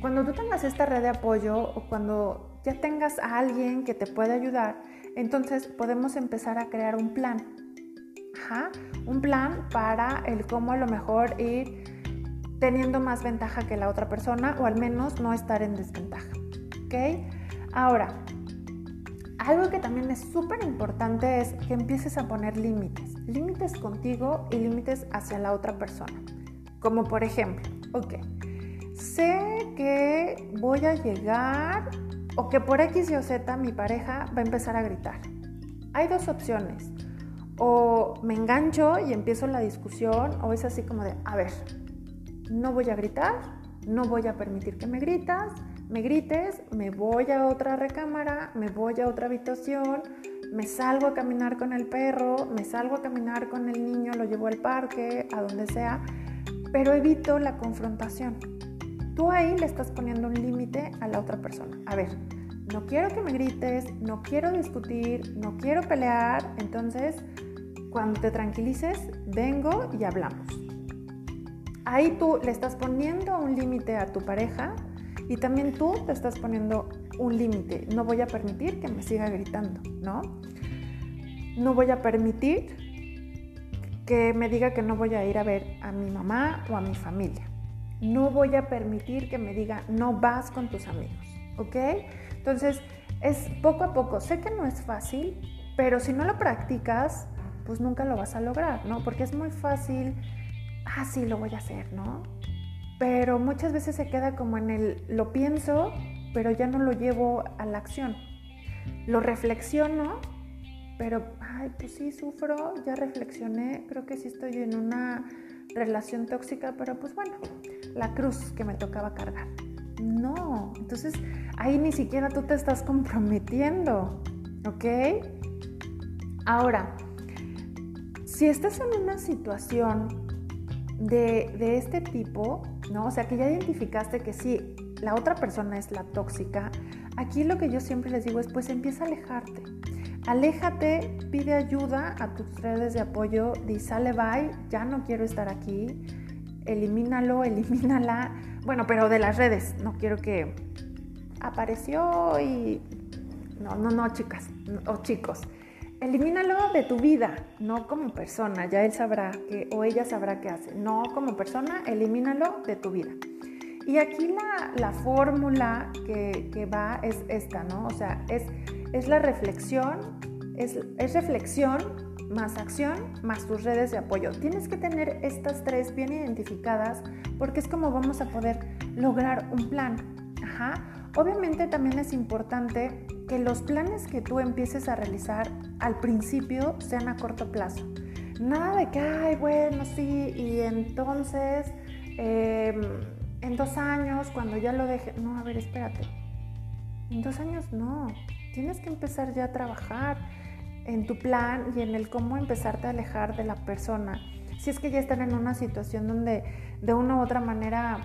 Cuando tú tengas esta red de apoyo o cuando ya tengas a alguien que te pueda ayudar, entonces podemos empezar a crear un plan. Ajá, un plan para el cómo a lo mejor ir teniendo más ventaja que la otra persona o al menos no estar en desventaja. ¿Ok? Ahora, algo que también es súper importante es que empieces a poner límites. Límites contigo y límites hacia la otra persona. Como por ejemplo, ok, sé que voy a llegar o que por X y o Z mi pareja va a empezar a gritar. Hay dos opciones. O me engancho y empiezo la discusión, o es así como de, a ver, no voy a gritar, no voy a permitir que me gritas, me grites, me voy a otra recámara, me voy a otra habitación, me salgo a caminar con el perro, me salgo a caminar con el niño, lo llevo al parque, a donde sea, pero evito la confrontación. Tú ahí le estás poniendo un límite a la otra persona. A ver, no quiero que me grites, no quiero discutir, no quiero pelear, entonces cuando te tranquilices, vengo y hablamos. Ahí tú le estás poniendo un límite a tu pareja y también tú te estás poniendo un límite. No voy a permitir que me siga gritando, ¿no? No voy a permitir que me diga que no voy a ir a ver a mi mamá o a mi familia no voy a permitir que me diga, no vas con tus amigos, ¿ok? Entonces, es poco a poco. Sé que no es fácil, pero si no lo practicas, pues nunca lo vas a lograr, ¿no? Porque es muy fácil, ah, sí, lo voy a hacer, ¿no? Pero muchas veces se queda como en el, lo pienso, pero ya no lo llevo a la acción. Lo reflexiono, pero, ay, pues sí, sufro, ya reflexioné, creo que sí estoy en una relación tóxica, pero pues bueno, la cruz que me tocaba cargar. No, entonces ahí ni siquiera tú te estás comprometiendo, ¿ok? Ahora, si estás en una situación de, de, este tipo, ¿no? O sea, que ya identificaste que sí, la otra persona es la tóxica, aquí lo que yo siempre les digo es, pues empieza a alejarte. Aléjate, pide ayuda a tus redes de apoyo, di sale bye, ya no quiero estar aquí, elimínalo, elimínala. Bueno, pero de las redes, no quiero que apareció y... No, no, no, chicas o chicos. Elimínalo de tu vida, no como persona, ya él sabrá que, o ella sabrá qué hace. No como persona, elimínalo de tu vida. Y aquí la, la fórmula que, que va es esta, ¿no? O sea, es es la reflexión, es, reflexión más acción más tus redes de apoyo. Tienes que tener estas tres bien identificadas porque es como vamos a poder lograr un plan. Obviamente también es importante que los planes que tú empieces a realizar al principio sean a corto plazo. Nada de que, ay, bueno, sí, y entonces em, en dos años, cuando ya lo deje, no, a ver, espérate. En dos años no, Tienes que empezar ya a trabajar en tu plan y en el cómo empezarte a alejar de la persona. Si es que ya están en una situación donde de una u otra manera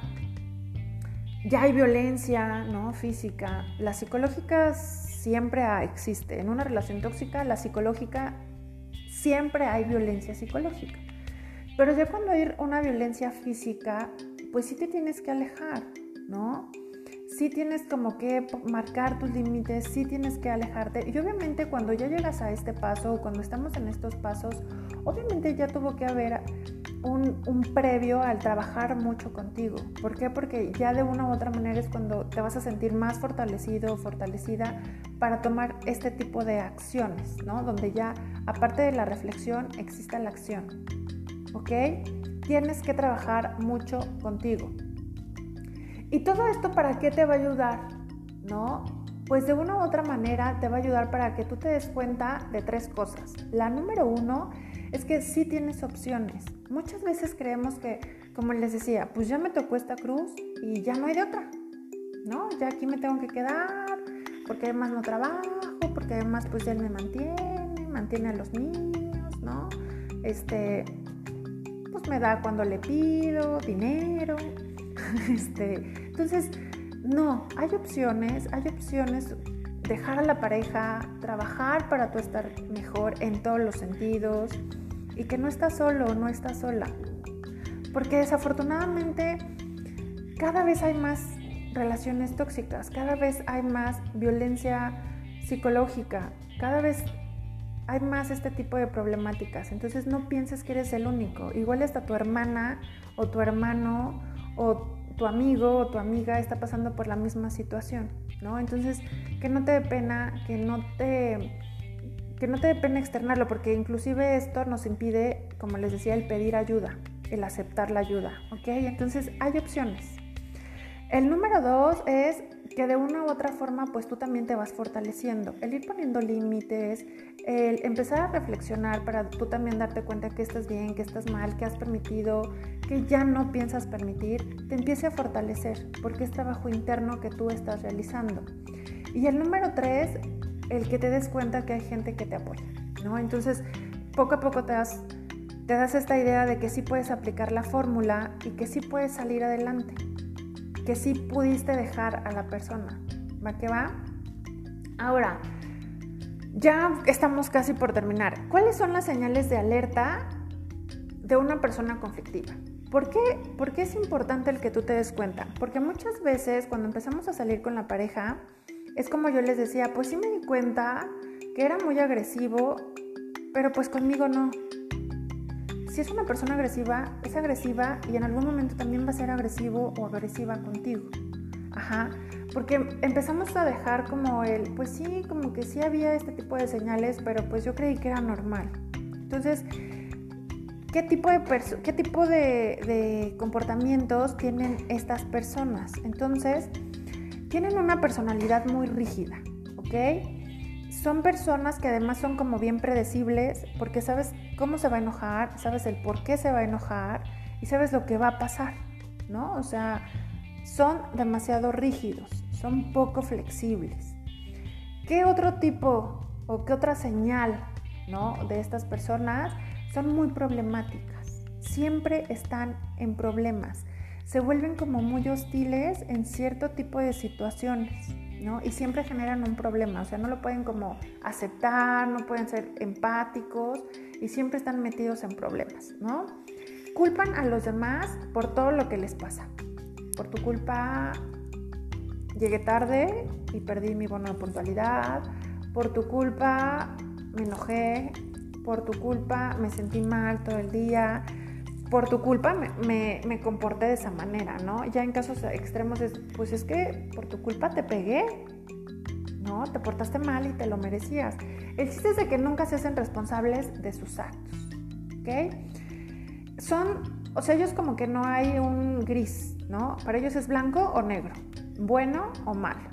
ya hay violencia ¿no? física, la psicológica siempre existe. En una relación tóxica, la psicológica siempre hay violencia psicológica. Pero ya cuando hay una violencia física, pues sí te tienes que alejar, ¿no? sí tienes como que marcar tus límites, sí tienes que alejarte. Y obviamente cuando ya llegas a este paso o cuando estamos en estos pasos, obviamente ya tuvo que haber un, previo al trabajar mucho contigo. ¿Por qué? Porque ya de una u otra manera es cuando te vas a sentir más fortalecido o fortalecida para tomar este tipo de acciones, ¿no? Donde ya, aparte de la reflexión, existe la acción. ¿Ok? Tienes que trabajar mucho contigo. ¿Y todo esto para qué te va a ayudar? ¿No? Pues de una u otra manera te va a ayudar para que tú te des cuenta de tres cosas. La número uno es que sí tienes opciones. Muchas veces creemos que, como les decía, pues ya me tocó esta cruz y ya no hay de otra. ¿No? Ya aquí me tengo que quedar porque además no trabajo, porque además pues él me mantiene, mantiene a los niños, ¿no? Este, pues me da cuando le pido dinero. Este, entonces, no, hay opciones, hay opciones dejar a la pareja, trabajar para tú estar mejor en todos los sentidos y que no estás solo, no estás sola. Porque desafortunadamente cada vez hay más relaciones tóxicas, cada vez hay más violencia psicológica, cada vez hay más este tipo de problemáticas. Entonces no pienses que eres el único. Igual hasta tu hermana o tu hermano o tu amigo o tu amiga está pasando por la misma situación, ¿no? Entonces, que no te dé pena, que no te que no te dé pena externarlo, porque inclusive esto nos impide, como les decía, el pedir ayuda, el aceptar la ayuda, ¿ok? Entonces, hay opciones. El número dos es que de una u otra forma pues tú también te vas fortaleciendo. El ir poniendo límites, el empezar a reflexionar para tú también darte cuenta que estás bien, que estás mal, que has permitido, que ya no piensas permitir, te empiece a fortalecer porque es trabajo interno que tú estás realizando. Y el número tres, el que te des cuenta que hay gente que te apoya, ¿no? Entonces, poco a poco te das, te das esta idea de que sí puedes aplicar la fórmula y que sí puedes salir adelante que sí pudiste dejar a la persona. ¿Va que va? Ahora, ya estamos casi por terminar. ¿Cuáles son las señales de alerta de una persona conflictiva? ¿Por qué? ¿Por qué es importante el que tú te des cuenta? Porque muchas veces cuando empezamos a salir con la pareja, es como yo les decía, pues sí me di cuenta que era muy agresivo, pero pues conmigo no si es una persona agresiva, es agresiva y en algún momento también va a ser agresivo o agresiva contigo. Ajá, porque empezamos a dejar como el, pues sí, como que sí había este tipo de señales, pero pues yo creí que era normal. Entonces, ¿qué tipo de, qué tipo de, de comportamientos tienen estas personas? Entonces, tienen una personalidad muy rígida, ¿ok? son personas que además son como bien predecibles porque sabes cómo se va a enojar, sabes el por qué se va a enojar y sabes lo que va a pasar, ¿no? O sea, son demasiado rígidos, son poco flexibles. ¿Qué otro tipo o qué otra señal, ¿no? De estas personas son muy problemáticas. Siempre están en problemas. Se vuelven como muy hostiles en cierto tipo de situaciones. Y siempre generan un problema, o sea, no lo pueden como aceptar, no pueden ser empáticos y siempre están metidos en problemas, ¿no? Culpan a los demás por todo lo que les pasa. Por tu culpa llegué tarde y perdí mi bono de puntualidad. Por tu culpa me enojé. Por tu culpa me sentí mal todo el día por tu culpa me, me, comporté de esa manera, ¿no? Ya en casos extremos es, pues es que por tu culpa te pegué, ¿no? Te portaste mal y te lo merecías. El chiste es de que nunca se hacen responsables de sus actos, ¿ok? Son, o sea, ellos como que no hay un gris, ¿no? Para ellos es blanco o negro, bueno o malo.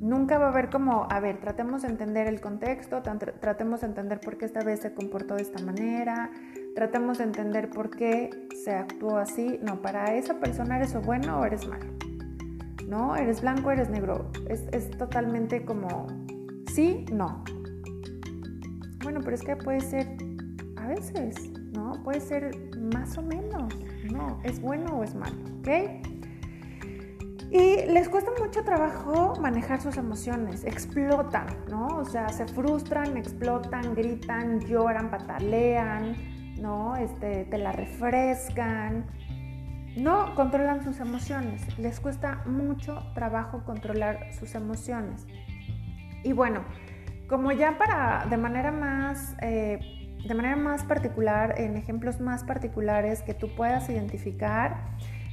Nunca va a haber como, a ver, tratemos de entender el contexto, tratemos de entender por qué esta vez se comportó de esta manera, tratemos de entender por qué se actuó así. No, para esa persona eres o bueno o eres malo. ¿No? Eres blanco, eres negro. Es, es totalmente como sí, no. Bueno, pero es que puede ser a veces, ¿no? Puede ser más o menos. No, es bueno o es malo, ¿ok? Y les cuesta mucho trabajo manejar sus emociones, explotan, ¿no? O sea, se frustran, explotan, gritan, lloran, patalean, ¿no? Este, te la refrescan. No controlan sus emociones, les cuesta mucho trabajo controlar sus emociones. Y bueno, como ya para, de manera más, eh, de manera más particular, en ejemplos más particulares que tú puedas identificar,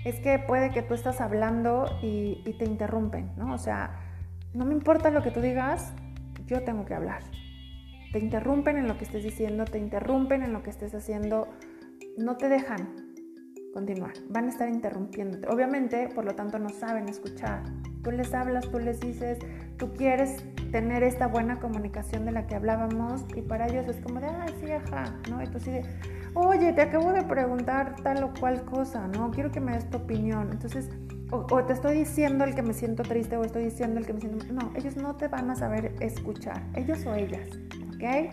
es que puede que tú estás hablando y, te interrumpen, ¿no? O sea, no me importa lo que tú digas, yo tengo que hablar. Te interrumpen en lo que estés diciendo, te interrumpen en lo que estés haciendo, no te dejan, continuar. Van a estar interrumpiéndote. Obviamente, por lo tanto, no saben escuchar. Tú les hablas, tú les dices, tú quieres tener esta buena comunicación de la que hablábamos y para ellos es como de, ay, sí, ajá, ¿no? Y tú sí de, oye, te acabo de preguntar tal o cual cosa, ¿no? Quiero que me des tu opinión. Entonces, o, te estoy diciendo el que me siento triste o estoy diciendo el que me siento... No, ellos no te van a saber escuchar, ellos o ellas, ¿ok?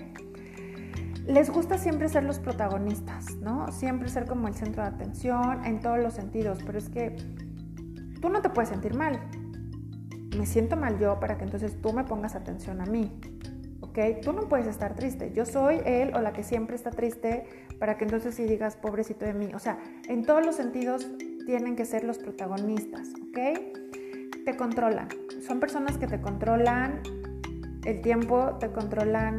Les gusta siempre ser los protagonistas, ¿no? Siempre ser como el centro de atención en todos los sentidos, pero es que tú no te puedes sentir mal. Me siento mal yo para que entonces tú me pongas atención a mí, ¿ok? Tú no puedes estar triste. Yo soy él o la que siempre está triste para que entonces sí digas pobrecito de mí. O sea, en todos los sentidos tienen que ser los protagonistas, ¿ok? Te controlan. Son personas que te controlan el tiempo, te controlan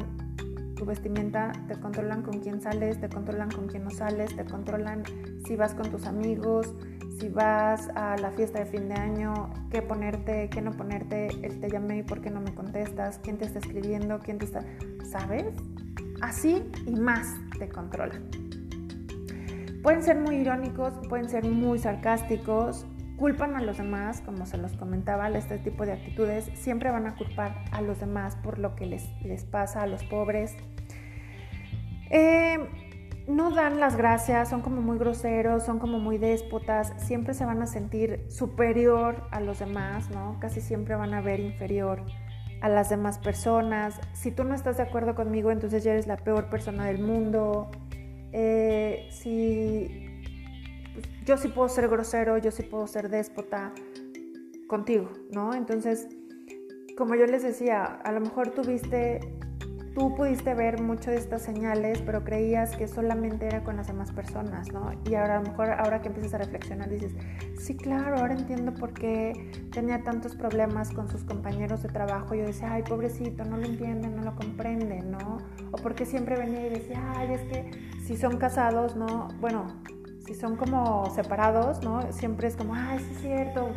tu vestimenta, te controlan con quién sales, te controlan con quién no sales, te controlan si vas con tus amigos, si vas a la fiesta de fin de año, qué ponerte, qué no ponerte, él te llamé y por qué no me contestas, quién te está escribiendo, quién te está... ¿Sabes? Así y más te controlan. Pueden ser muy irónicos, pueden ser muy sarcásticos, culpan a los demás, como se los comentaba, este tipo de actitudes siempre van a culpar a los demás por lo que les, les pasa a los pobres. Eh, no dan las gracias, son como muy groseros, son como muy déspotas, siempre se van a sentir superior a los demás, ¿no? Casi siempre van a ver inferior a las demás personas. Si tú no estás de acuerdo conmigo, entonces ya eres la peor persona del mundo. Eh, si yo sí puedo ser grosero, yo sí puedo ser déspota contigo, ¿no? Entonces, como yo les decía, a lo mejor tuviste tú pudiste ver mucho de estas señales, pero creías que solamente era con las demás personas, ¿no? Y ahora a lo mejor ahora que empiezas a reflexionar dices, sí, claro, ahora entiendo por qué tenía tantos problemas con sus compañeros de trabajo. Yo decía, ay, pobrecito, no lo entiende, no lo comprende, ¿no? O porque siempre venía y decía, ay, es que si son casados, ¿no? Bueno, si son como separados, ¿no? Siempre es como, ay, sí es cierto.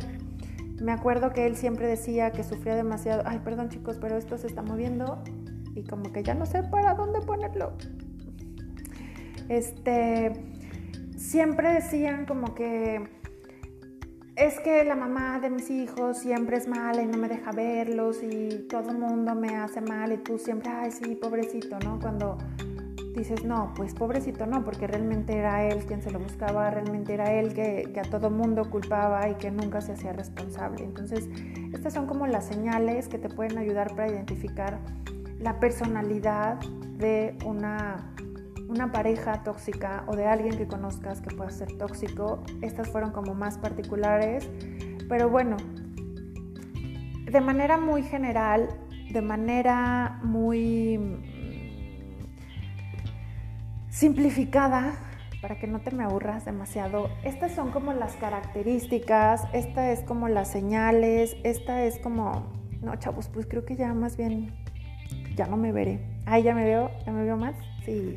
Me acuerdo que él siempre decía que sufría demasiado, ay, perdón chicos, pero esto se está moviendo y como que ya no sé para dónde ponerlo. Este, siempre decían como que es que la mamá de mis hijos siempre es mala y no me deja verlos y todo el mundo me hace mal y tú siempre, ay sí, pobrecito, ¿no? Cuando dices, no, pues pobrecito no, porque realmente era él quien se lo buscaba, realmente era él que, que a todo mundo culpaba y que nunca se hacía responsable. Entonces, estas son como las señales que te pueden ayudar para identificar la personalidad de una, una pareja tóxica o de alguien que conozcas que pueda ser tóxico. Estas fueron como más particulares, pero bueno, de manera muy general, de manera muy simplificada, para que no te me aburras demasiado, estas son como las características, esta es como las señales, esta es como, no, chavos, pues creo que ya más bien ya no me veré. Ay, ya me veo, ya me veo más. Sí.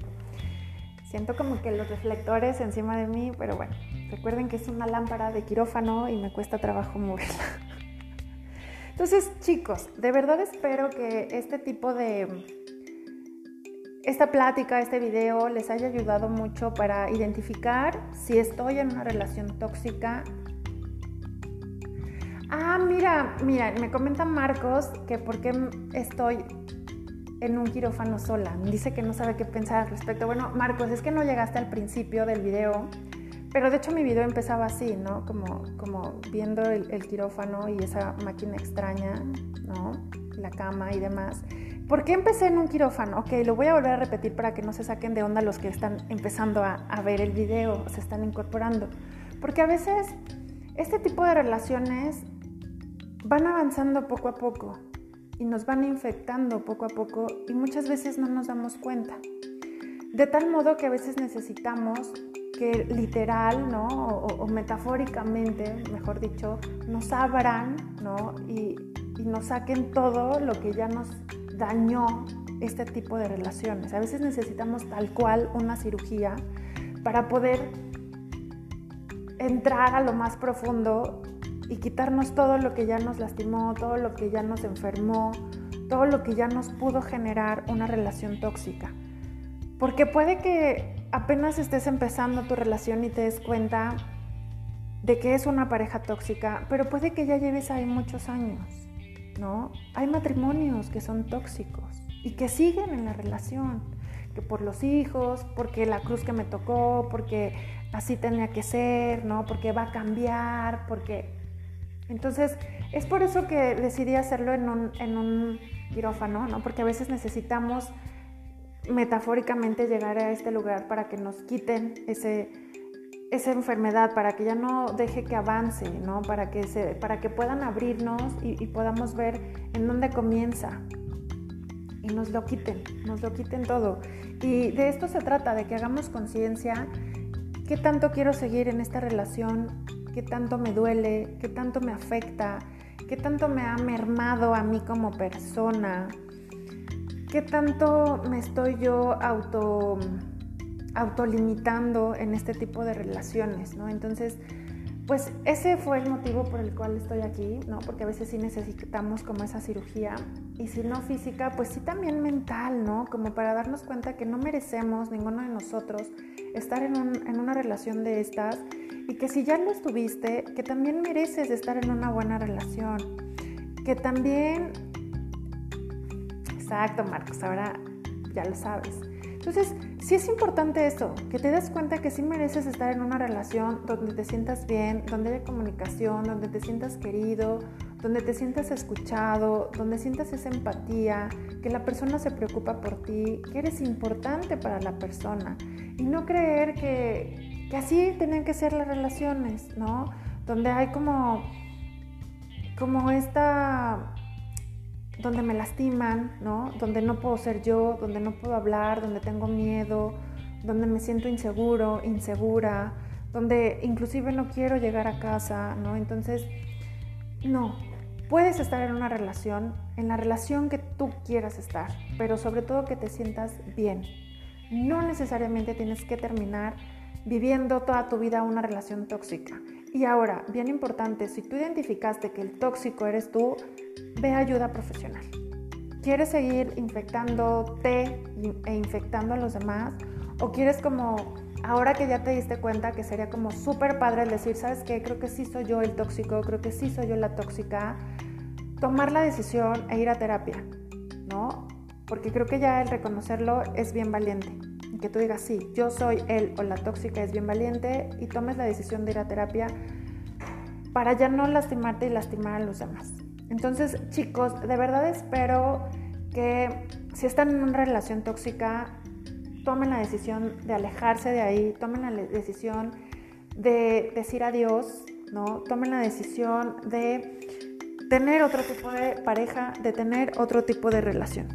Siento como que los reflectores encima de mí, pero bueno, recuerden que es una lámpara de quirófano y me cuesta trabajo moverla. Entonces, chicos, de verdad espero que este tipo de esta plática, este video les haya ayudado mucho para identificar si estoy en una relación tóxica. Ah, mira, mira, me comenta Marcos que por qué estoy en un quirófano sola. Dice que no sabe qué pensar al respecto. Bueno, Marcos, es que no llegaste al principio del video, pero de hecho mi video empezaba así, ¿no? Como, como viendo el, quirófano y esa máquina extraña, ¿no? La cama y demás. ¿Por qué empecé en un quirófano? Ok, lo voy a volver a repetir para que no se saquen de onda los que están empezando a, ver el video, se están incorporando. Porque a veces este tipo de relaciones van avanzando poco a poco y nos van infectando poco a poco y muchas veces no nos damos cuenta. De tal modo que a veces necesitamos que literal, ¿no? O, metafóricamente, mejor dicho, nos abran, ¿no? Y nos saquen todo lo que ya nos dañó este tipo de relaciones. A veces necesitamos tal cual una cirugía para poder entrar a lo más profundo y quitarnos todo lo que ya nos lastimó, todo lo que ya nos enfermó, todo lo que ya nos pudo generar una relación tóxica. Porque puede que apenas estés empezando tu relación y te des cuenta de que es una pareja tóxica, pero puede que ya lleves ahí muchos años, ¿no? Hay matrimonios que son tóxicos y que siguen en la relación, que por los hijos, porque la cruz que me tocó, porque así tenía que ser, ¿no? Porque va a cambiar, porque... Entonces, es por eso que decidí hacerlo en un, en un quirófano, ¿no? Porque a veces necesitamos metafóricamente llegar a este lugar para que nos quiten ese, esa enfermedad, para que ya no deje que avance, ¿no? Para que, se, para que puedan abrirnos y, podamos ver en dónde comienza. Y nos lo quiten, nos lo quiten todo. Y de esto se trata, de que hagamos conciencia qué tanto quiero seguir en esta relación, qué tanto me duele, qué tanto me afecta, qué tanto me ha mermado a mí como persona, qué tanto me estoy yo auto autolimitando en este tipo de relaciones, ¿no? Entonces, pues ese fue el motivo por el cual estoy aquí, ¿no? Porque a veces sí necesitamos como esa cirugía y si no física, pues sí también mental, ¿no? Como para darnos cuenta que no merecemos, ninguno de nosotros, estar en, en una relación de estas y que si ya lo estuviste, que también mereces estar en una buena relación, que también... Exacto, Marcos, ahora ya lo sabes. Entonces, sí es importante eso, que te des cuenta que sí mereces estar en una relación donde te sientas bien, donde haya comunicación, donde te sientas querido, donde te sientas escuchado, donde sientas esa empatía, que la persona se preocupa por ti, que eres importante para la persona. Y no creer que, que así tienen que ser las relaciones, ¿no? Donde hay como, como esta donde me lastiman, ¿no? Donde no puedo ser yo, donde no puedo hablar, donde tengo miedo, donde me siento inseguro, insegura, donde inclusive no quiero llegar a casa, ¿no? Entonces, no, puedes estar en una relación, en la relación que tú quieras estar, pero sobre todo que te sientas bien. No necesariamente tienes que terminar viviendo toda tu vida una relación tóxica. Y ahora, bien importante, si tú identificaste que el tóxico eres tú, ve ayuda profesional. ¿Quieres seguir infectándote e infectando a los demás? ¿O quieres como, ahora que ya te diste cuenta que sería como súper padre decir, ¿sabes qué? Creo que sí soy yo el tóxico, creo que sí soy yo la tóxica. Tomar la decisión e ir a terapia, ¿no? Porque creo que ya el reconocerlo es bien valiente. Que tú digas, sí, yo soy él o la tóxica es bien valiente y tomes la decisión de ir a terapia para ya no lastimarte y lastimar a los demás. Entonces, chicos, de verdad espero que si están en una relación tóxica, tomen la decisión de alejarse de ahí, tomen la decisión de decir adiós, ¿no? Tomen la decisión de tener otro tipo de pareja, de tener otro tipo de relación.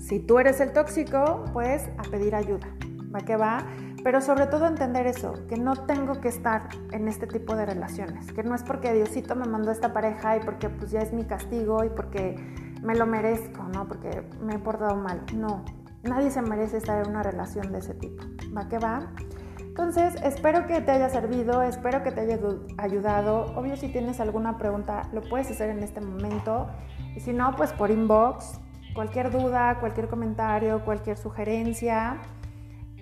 Si tú eres el tóxico, pues a pedir ayuda. ¿Va que va? Pero sobre todo entender eso, que no tengo que estar en este tipo de relaciones, que no es porque Diosito me mandó esta pareja y porque pues ya es mi castigo y porque me lo merezco, ¿no? Porque me he portado mal. No, nadie se merece estar en una relación de ese tipo. ¿Va que va? Entonces, espero que te haya servido, espero que te haya ayudado. Obvio, si tienes alguna pregunta, lo puedes hacer en este momento. Y si no, pues por inbox, cualquier duda, cualquier comentario, cualquier sugerencia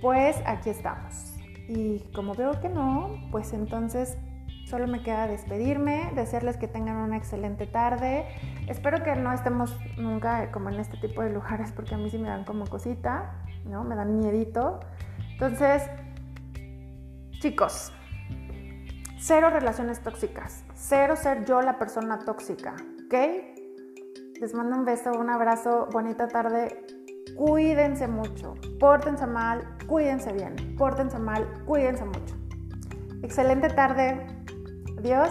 pues aquí estamos. Y como veo que no, pues entonces solo me queda despedirme, desearles que tengan una excelente tarde. Espero que no estemos nunca como en este tipo de lugares porque a mí sí me dan como cosita, ¿no? Me dan miedito. Entonces, chicos, cero relaciones tóxicas, cero ser yo la persona tóxica, ¿ok? Les mando un beso, un abrazo, bonita tarde cuídense mucho, pórtense mal, cuídense bien, pórtense mal, cuídense mucho. Excelente tarde, adiós.